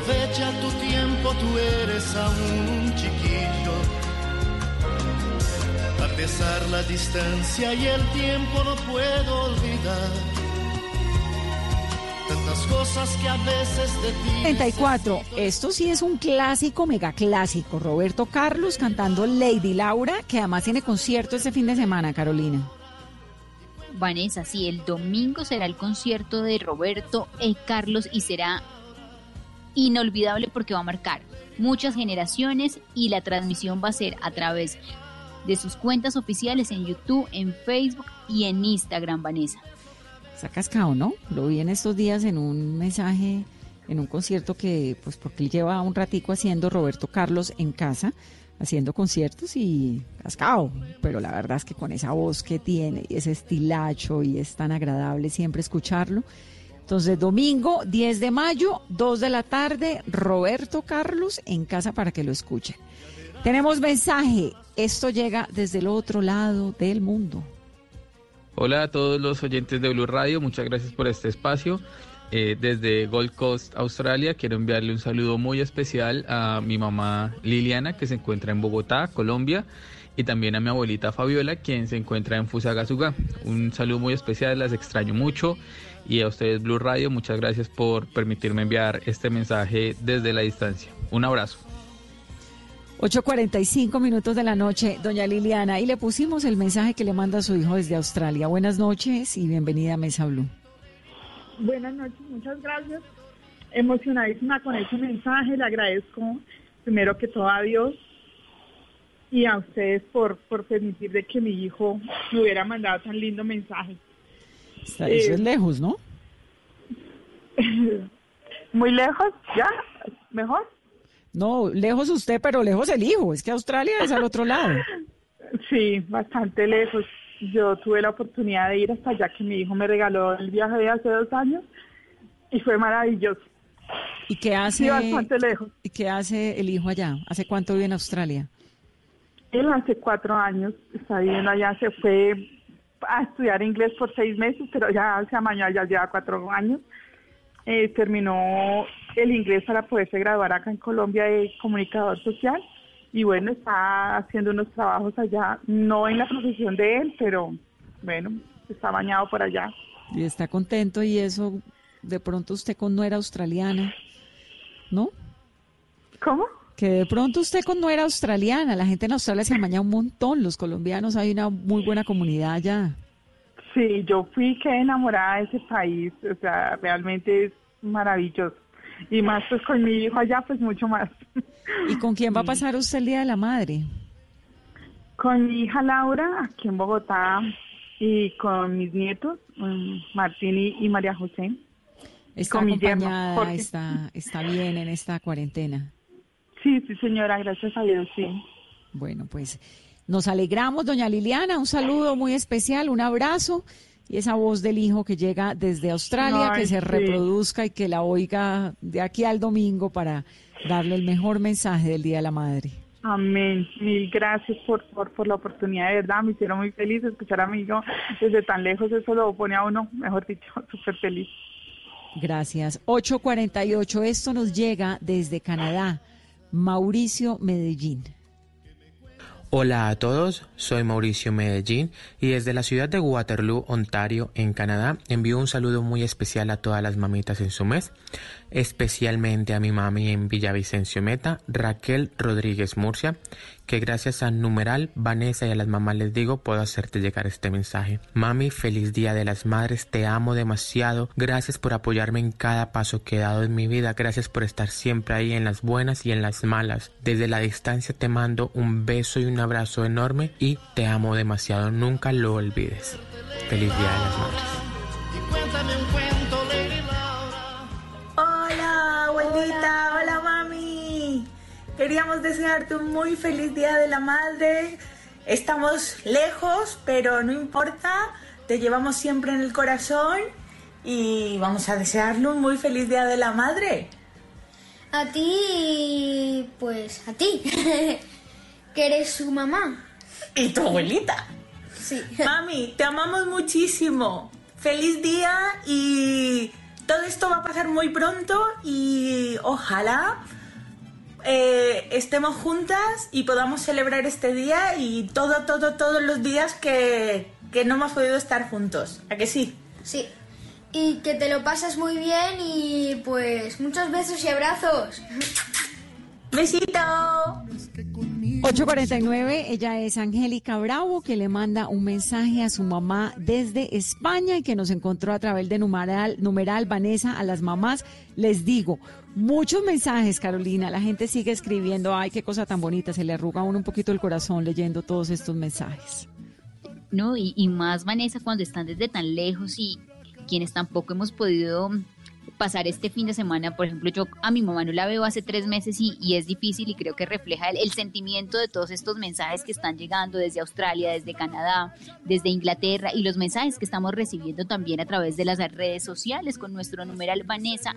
Aprovecha tu tiempo, tú eres aún un chiquillo. A pesar la distancia y el tiempo no puedo olvidar. Tantas cosas que a veces de ti 34. Esto sí es un clásico, mega clásico. Roberto Carlos cantando Lady Laura, que además tiene concierto este fin de semana, Carolina. Vanessa, sí, el domingo será el concierto de Roberto E. Carlos y será inolvidable porque va a marcar muchas generaciones y la transmisión va a ser a través de sus cuentas oficiales en YouTube, en Facebook y en Instagram, Vanessa. Ha cascado, ¿no? Lo vi en estos días en un mensaje, en un concierto que, pues porque él lleva un ratico haciendo Roberto Carlos en casa, haciendo conciertos y cascado. Pero la verdad es que con esa voz que tiene ese estilacho y es tan agradable siempre escucharlo. Entonces, domingo 10 de mayo, 2 de la tarde, Roberto Carlos en casa para que lo escuchen. Tenemos mensaje. Esto llega desde el otro lado del mundo. Hola a todos los oyentes de Blue Radio, muchas gracias por este espacio. eh, desde Gold Coast, Australia. Quiero enviarle un saludo muy especial a mi mamá Liliana, que se encuentra en Bogotá, Colombia, y también a mi abuelita Fabiola, quien se encuentra en Fusagasugá. Un saludo muy especial, las extraño mucho. Y a ustedes, Blue Radio, muchas gracias por permitirme enviar este mensaje desde la distancia. Un abrazo. 8.45 minutos de la noche, doña Liliana, y le pusimos el mensaje que le manda a su hijo desde Australia. Buenas noches y bienvenida a Mesa Blue. Buenas noches, muchas gracias. Emocionadísima con ese mensaje, le agradezco primero que todo a Dios y a ustedes por, por permitir de que mi hijo me hubiera mandado tan lindo mensaje. Está, eso es lejos, ¿no? Muy lejos, ¿ya? ¿Mejor? No, lejos usted, pero lejos el hijo. Es que Australia es al otro lado. Sí, bastante lejos. Yo tuve la oportunidad de ir hasta allá que mi hijo me regaló el viaje de hace dos años y fue maravilloso. ¿Y qué hace? Sí, bastante lejos. ¿Y qué hace el hijo allá? ¿Hace cuánto vive en Australia? Él hace cuatro años está viviendo allá, se fue a estudiar inglés por seis meses, pero ya se amañó, ya lleva cuatro años. Eh, terminó el inglés para poderse graduar acá en Colombia de comunicador social y bueno, está haciendo unos trabajos allá, no en la profesión de él, pero bueno, está bañado por allá. Y está contento y eso, de pronto usted con no era australiana, ¿no? ¿Cómo? Que de pronto usted con no era australiana, la gente en Australia se amaña un montón, los colombianos hay una muy buena comunidad allá. Sí, yo fui que enamorada de ese país, o sea, realmente es maravilloso. Y más pues con mi hijo allá, pues mucho más. ¿Y con quién va a pasar usted el Día de la Madre? Con mi hija Laura, aquí en Bogotá, y con mis nietos, mm, Martín y, María José. Está con mi acompañada, Jorge. está, está bien en esta cuarentena. Sí, sí, señora, gracias a Dios, sí. Bueno, pues nos alegramos, doña Liliana, un saludo muy especial, un abrazo y esa voz del hijo que llega desde Australia, Ay, que se sí. reproduzca y que la oiga de aquí al domingo para darle el mejor mensaje del Día de la Madre. Amén. Mil gracias por, por, por la oportunidad, de verdad. Me hicieron muy feliz escuchar a mi hijo desde tan lejos. Eso lo pone a uno, mejor dicho, súper feliz. Gracias. 848, esto nos llega desde Canadá. Mauricio Medellín. Hola a todos, soy Mauricio Medellín y desde la ciudad de Waterloo, Ontario, en Canadá, envío un saludo muy especial a todas las mamitas en su mes, especialmente a mi mami en Villavicencio Meta, Raquel Rodríguez Murcia, que gracias a numeral Vanessa y a las mamás les digo puedo hacerte llegar este mensaje. Mami, feliz día de las madres, te amo demasiado, gracias por apoyarme en cada paso que he dado en mi vida, gracias por estar siempre ahí en las buenas y en las malas. Desde la distancia te mando un beso y un abrazo enorme y te amo demasiado, nunca lo olvides. Feliz día de las madres. Hola, mami. Queríamos desearte un muy feliz Día de la Madre. Estamos lejos, pero no importa, te llevamos siempre en el corazón y vamos a desearle un muy feliz Día de la Madre. A ti, pues a ti, que eres su mamá. Y tu abuelita. Sí. Mami, te amamos muchísimo. Feliz día y todo esto va a pasar muy pronto y ojalá eh, estemos juntas y podamos celebrar este día y todo, todo, todos los días que, que no hemos podido estar juntos. ¿A que sí? Sí. Y que te lo pases muy bien y pues muchos besos y abrazos. Besito. 849, ella es Angélica Bravo, que le manda un mensaje a su mamá desde España y que nos encontró a través de numeral, numeral Vanessa a las mamás. Les digo, muchos mensajes, Carolina. La gente sigue escribiendo, ay, qué cosa tan bonita, se le arruga a uno un poquito el corazón leyendo todos estos mensajes. No, y, y más Vanessa cuando están desde tan lejos y quienes tampoco hemos podido pasar este fin de semana, por ejemplo, yo a mi mamá no la veo hace tres meses y, y es difícil y creo que refleja el, sentimiento de todos estos mensajes que están llegando desde Australia, desde Canadá, desde Inglaterra y los mensajes que estamos recibiendo también a través de las redes sociales con nuestro numeral Vanessa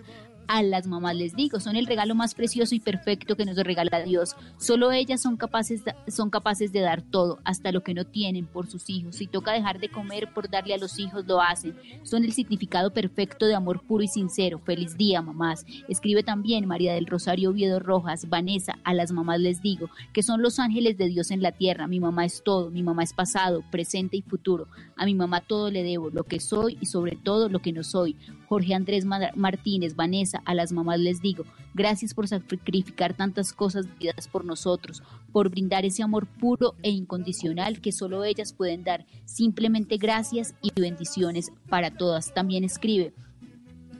a las mamás les digo, son el regalo más precioso y perfecto que nos regala Dios. Solo ellas son capaces, son capaces de dar todo, hasta lo que no tienen por sus hijos. Si toca dejar de comer por darle a los hijos, lo hacen. Son el significado perfecto de amor puro y sincero. Feliz día, mamás. Escribe también María del Rosario Oviedo Rojas, Vanessa, a las mamás les digo, que son los ángeles de Dios en la tierra. Mi mamá es todo, mi mamá es pasado, presente y futuro. A mi mamá todo le debo, lo que soy y sobre todo lo que no soy. Jorge Andrés Martínez, Vanessa, a las mamás les digo, gracias por sacrificar tantas cosas vidas por nosotros, por brindar ese amor puro e incondicional que solo ellas pueden dar. Simplemente gracias y bendiciones para todas. También escribe,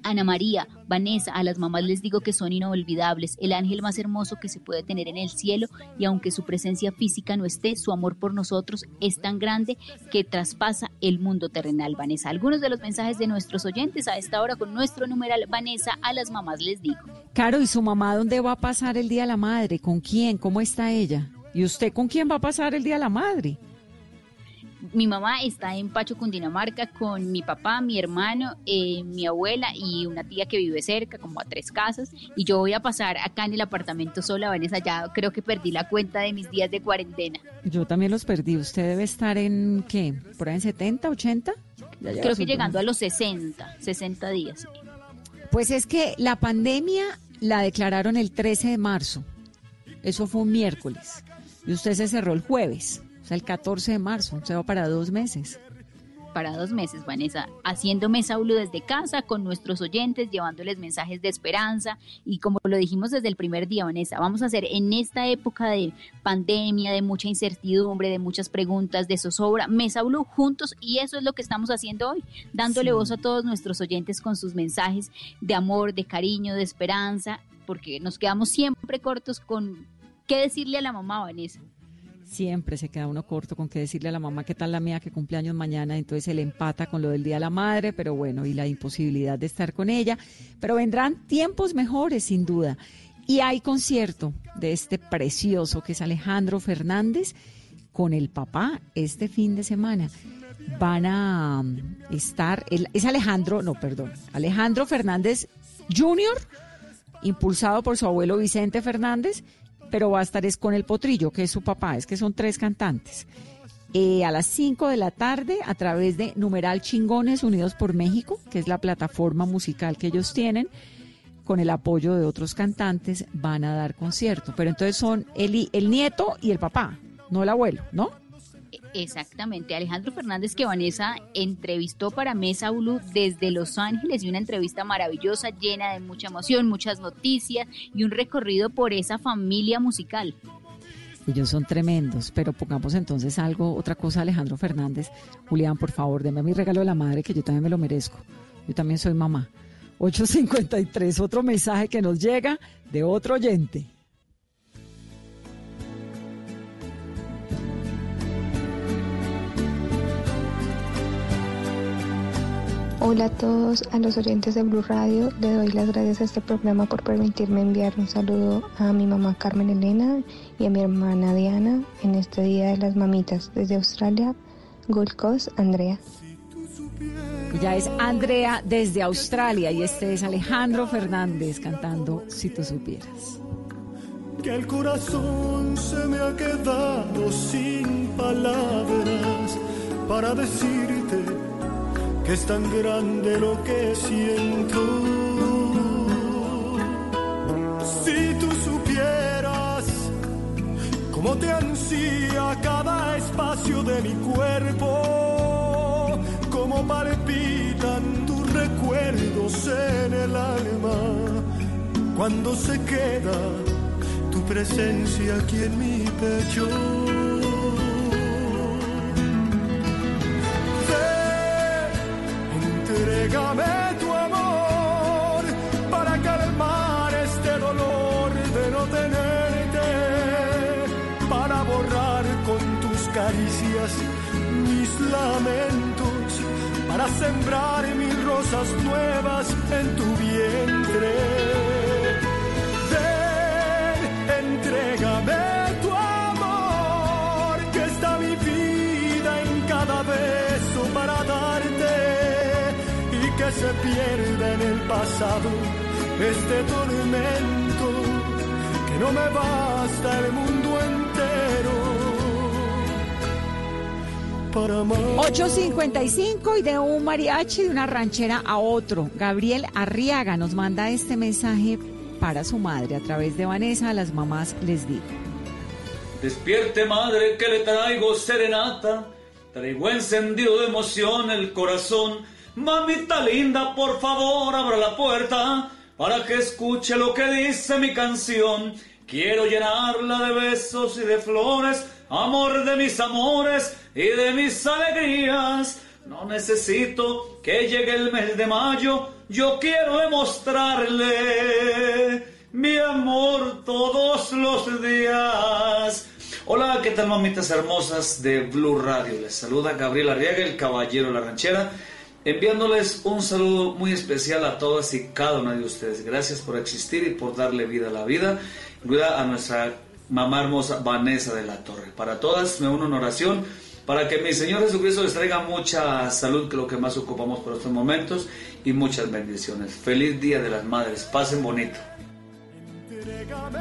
Ana María, Vanessa, a las mamás les digo que son inolvidables, el ángel más hermoso que se puede tener en el cielo y aunque su presencia física no esté, su amor por nosotros es tan grande que traspasa el mundo terrenal. Vanessa, algunos de los mensajes de nuestros oyentes a esta hora con nuestro numeral Vanessa, a las mamás les digo. Caro, ¿y su mamá dónde va a pasar el Día de la Madre? ¿Con quién? ¿Cómo está ella? ¿Y usted con quién va a pasar el Día de la Madre? Mi mamá está en Pacho, Cundinamarca, con mi papá, mi hermano, eh, mi abuela y una tía que vive cerca, como a tres casas. Y yo voy a pasar acá en el apartamento sola, Vanessa. Ya creo que perdí la cuenta de mis días de cuarentena. Yo también los perdí. ¿Usted debe estar en qué? ¿Por ahí en 70, 80? creo que llegando a los 60, 60 días. Pues es que la pandemia la declararon el 13 de marzo. Eso fue un miércoles. Y usted se cerró el jueves sea, el 14 de marzo, se va para dos meses. Para dos meses, Vanessa, haciendo Mesa Blue desde casa con nuestros oyentes, llevándoles mensajes de esperanza y como lo dijimos desde el primer día, Vanessa, vamos a hacer en esta época de pandemia, de mucha incertidumbre, de muchas preguntas, de zozobra, Mesa Blue juntos y eso es lo que estamos haciendo hoy, dándole voz a todos nuestros oyentes con sus mensajes de amor, de cariño, de esperanza, porque nos quedamos siempre cortos con qué decirle a la mamá, Vanessa. Siempre se queda uno corto con que decirle a la mamá qué tal la mía que cumpleaños mañana, entonces él empata con lo del Día de la Madre, pero bueno, y la imposibilidad de estar con ella. Pero vendrán tiempos mejores, sin duda. Y hay concierto de este precioso que es Alejandro Fernández con el papá este fin de semana. Van a um, estar, es Alejandro, no, perdón, Alejandro Fernández Jr., impulsado por su abuelo Vicente Fernández, pero va a estar es con el potrillo, que es su papá, es que son tres cantantes. Eh, a las 5 de la tarde, a través de Numeral Chingones Unidos por México, que es la plataforma musical que ellos tienen, con el apoyo de otros cantantes, van a dar concierto. Pero entonces son el, el nieto y el papá, no el abuelo, ¿no? Exactamente, Alejandro Fernández que Vanessa entrevistó para Mesa Blue desde Los Ángeles y una entrevista maravillosa, llena de mucha emoción, muchas noticias y un recorrido por esa familia musical. Ellos son tremendos, pero pongamos entonces algo, otra cosa, Alejandro Fernández. Julián, por favor, denme mi regalo de la madre que yo también me lo merezco. Yo también soy mamá. 853, otro mensaje que nos llega de otro oyente. Hola a todos, a los oyentes de Blue Radio, le doy las gracias a este programa por permitirme enviar un saludo a mi mamá Carmen Elena y a mi hermana Diana en este Día de las Mamitas desde Australia, Gold Coast, Andrea. Ya es Andrea desde Australia y este es Alejandro Fernández cantando Si tú supieras. Que el corazón se me ha quedado sin palabras para decirte es tan grande lo que siento. Si tú supieras cómo te ansía cada espacio de mi cuerpo, cómo palpitan tus recuerdos en el alma, cuando se queda tu presencia aquí en mi pecho. Entrégame tu amor para calmar este dolor de no tenerte, para borrar con tus caricias mis lamentos, para sembrar mil rosas nuevas en tu vientre. Ven, entrégame se pierde en el pasado este tormento que no me basta el mundo entero para amar. 8.55 y de un mariachi de una ranchera a otro. Gabriel Arriaga nos manda este mensaje para su madre a través de Vanessa. A las mamás les digo. Despierte madre que le traigo serenata, traigo encendido de emoción el corazón. Mamita linda, por favor, abra la puerta para que escuche lo que dice mi canción. Quiero llenarla de besos y de flores, amor de mis amores y de mis alegrías. No necesito que llegue el mes de mayo, yo quiero demostrarle mi amor todos los días. Hola, ¿qué tal mamitas hermosas de Blue Radio? Les saluda Gabriel Arriaga, el caballero de la ranchera, enviándoles un saludo muy especial a todas y cada una de ustedes. Gracias por existir y por darle vida a la vida. Cuida a nuestra mamá hermosa Vanessa de la Torre. Para todas me uno en oración para que mi Señor Jesucristo les traiga mucha salud, que es lo que más ocupamos por estos momentos, y muchas bendiciones. Feliz Día de las Madres. Pasen bonito.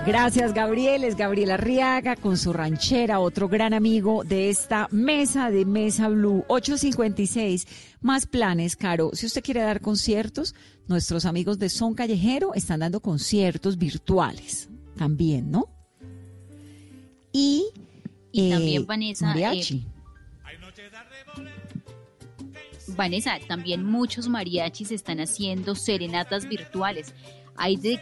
Gracias, Gabriel. Es Gabriel Arriaga con su ranchera, otro gran amigo de esta mesa de Mesa Blue 856. Más planes, Caro. Si usted quiere dar conciertos, nuestros amigos de Son Callejero están dando conciertos virtuales también, ¿no? Y, Y eh, también, Vanessa, mariachi. Vanessa, también muchos mariachis están haciendo serenatas virtuales. Hay de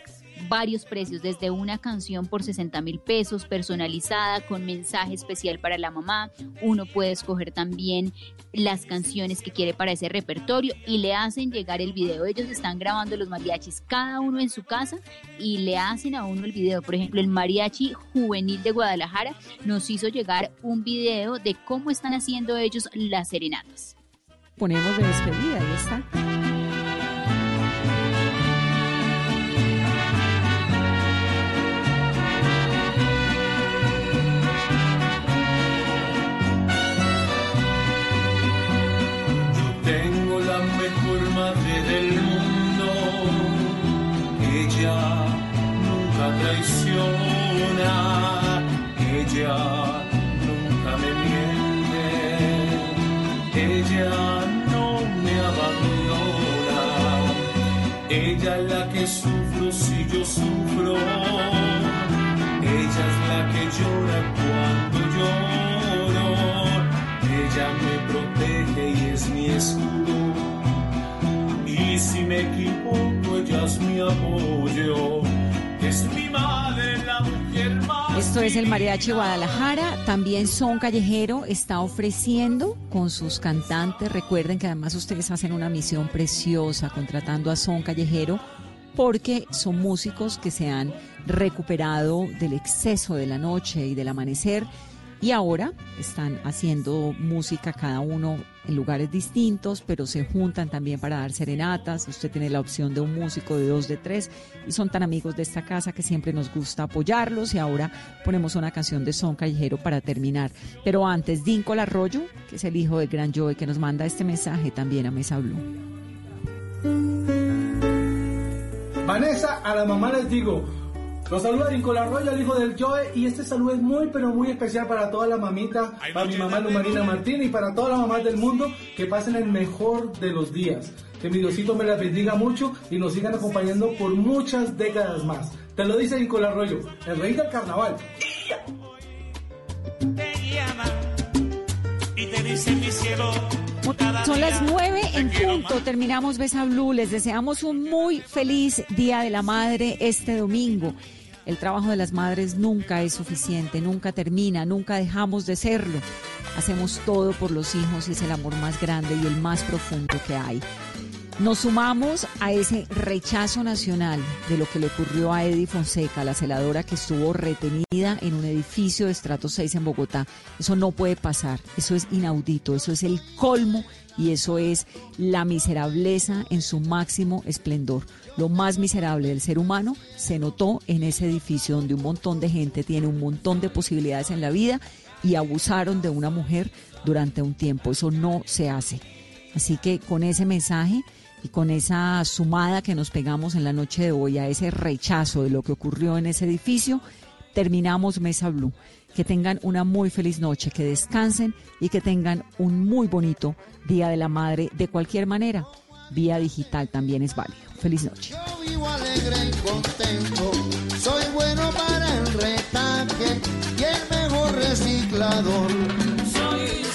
varios precios, desde una canción por 60 mil pesos, personalizada, con mensaje especial para la mamá. Uno puede escoger también las canciones que quiere para ese repertorio y le hacen llegar el video. Ellos están grabando los mariachis, cada uno en su casa, y le hacen a uno el video. Por ejemplo, el mariachi juvenil de Guadalajara nos hizo llegar un video de cómo están haciendo ellos las serenatas. Ponemos de despedida, ahí está. Ella nunca me miente. Ella no me abandona. Ella es la que sufro si yo sufro. Ella es la que llora cuando lloro. Ella me protege y es mi escudo. Y si me equivoco, ella es mi apoyo. Es mi madre, la. Esto es el Mariachi Guadalajara. También Son Callejero está ofreciendo con sus cantantes. Recuerden que además ustedes hacen una misión preciosa contratando a Son Callejero porque son músicos que se han recuperado del exceso de la noche y del amanecer y ahora están haciendo música cada uno en lugares distintos, pero se juntan también para dar serenatas. Usted tiene la opción de un músico de dos, de tres, y son tan amigos de esta casa que siempre nos gusta apoyarlos. Y ahora ponemos una canción de son callejero para terminar. Pero antes, Dinko Arroyo, que es el hijo del gran Joey, que nos manda este mensaje también a Mesa Blue. Vanessa, a la mamá les digo, los saluda Nicolás Arroyo, el hijo del Joe, y este saludo es muy, pero muy especial para toda la mamita, para mi mamá Lumarina Martín y para todas las mamás del mundo, que pasen el mejor de los días. Que mi Diosito me las bendiga mucho y nos sigan acompañando por muchas décadas más. Te lo dice Nicolás Arroyo, el rey del carnaval. Y te dice mi cielo. Son las nueve en punto. Terminamos Besa Blue. Les deseamos un muy feliz Día de la Madre este domingo. El trabajo de las madres nunca es suficiente, nunca termina, nunca dejamos de serlo. Hacemos todo por los hijos y es el amor más grande y el más profundo que hay. Nos sumamos a ese rechazo nacional de lo que le ocurrió a Eddie Fonseca, la celadora que estuvo retenida en un edificio de estrato 6 en Bogotá. Eso no puede pasar, eso es inaudito, eso es el colmo y eso es la miserableza en su máximo esplendor. Lo más miserable del ser humano se notó en ese edificio donde un montón de gente tiene un montón de posibilidades en la vida y abusaron de una mujer durante un tiempo. Eso no se hace. Así que con ese mensaje y con esa sumada que nos pegamos en la noche de hoy a ese rechazo de lo que ocurrió en ese edificio, terminamos Mesa Blue. Que tengan una muy feliz noche, que descansen y que tengan un muy bonito Día de la Madre de cualquier manera. Vía digital también es válido. Feliz noche. Yo vivo alegre y contento, soy bueno para el retaque y el mejor reciclador. Soy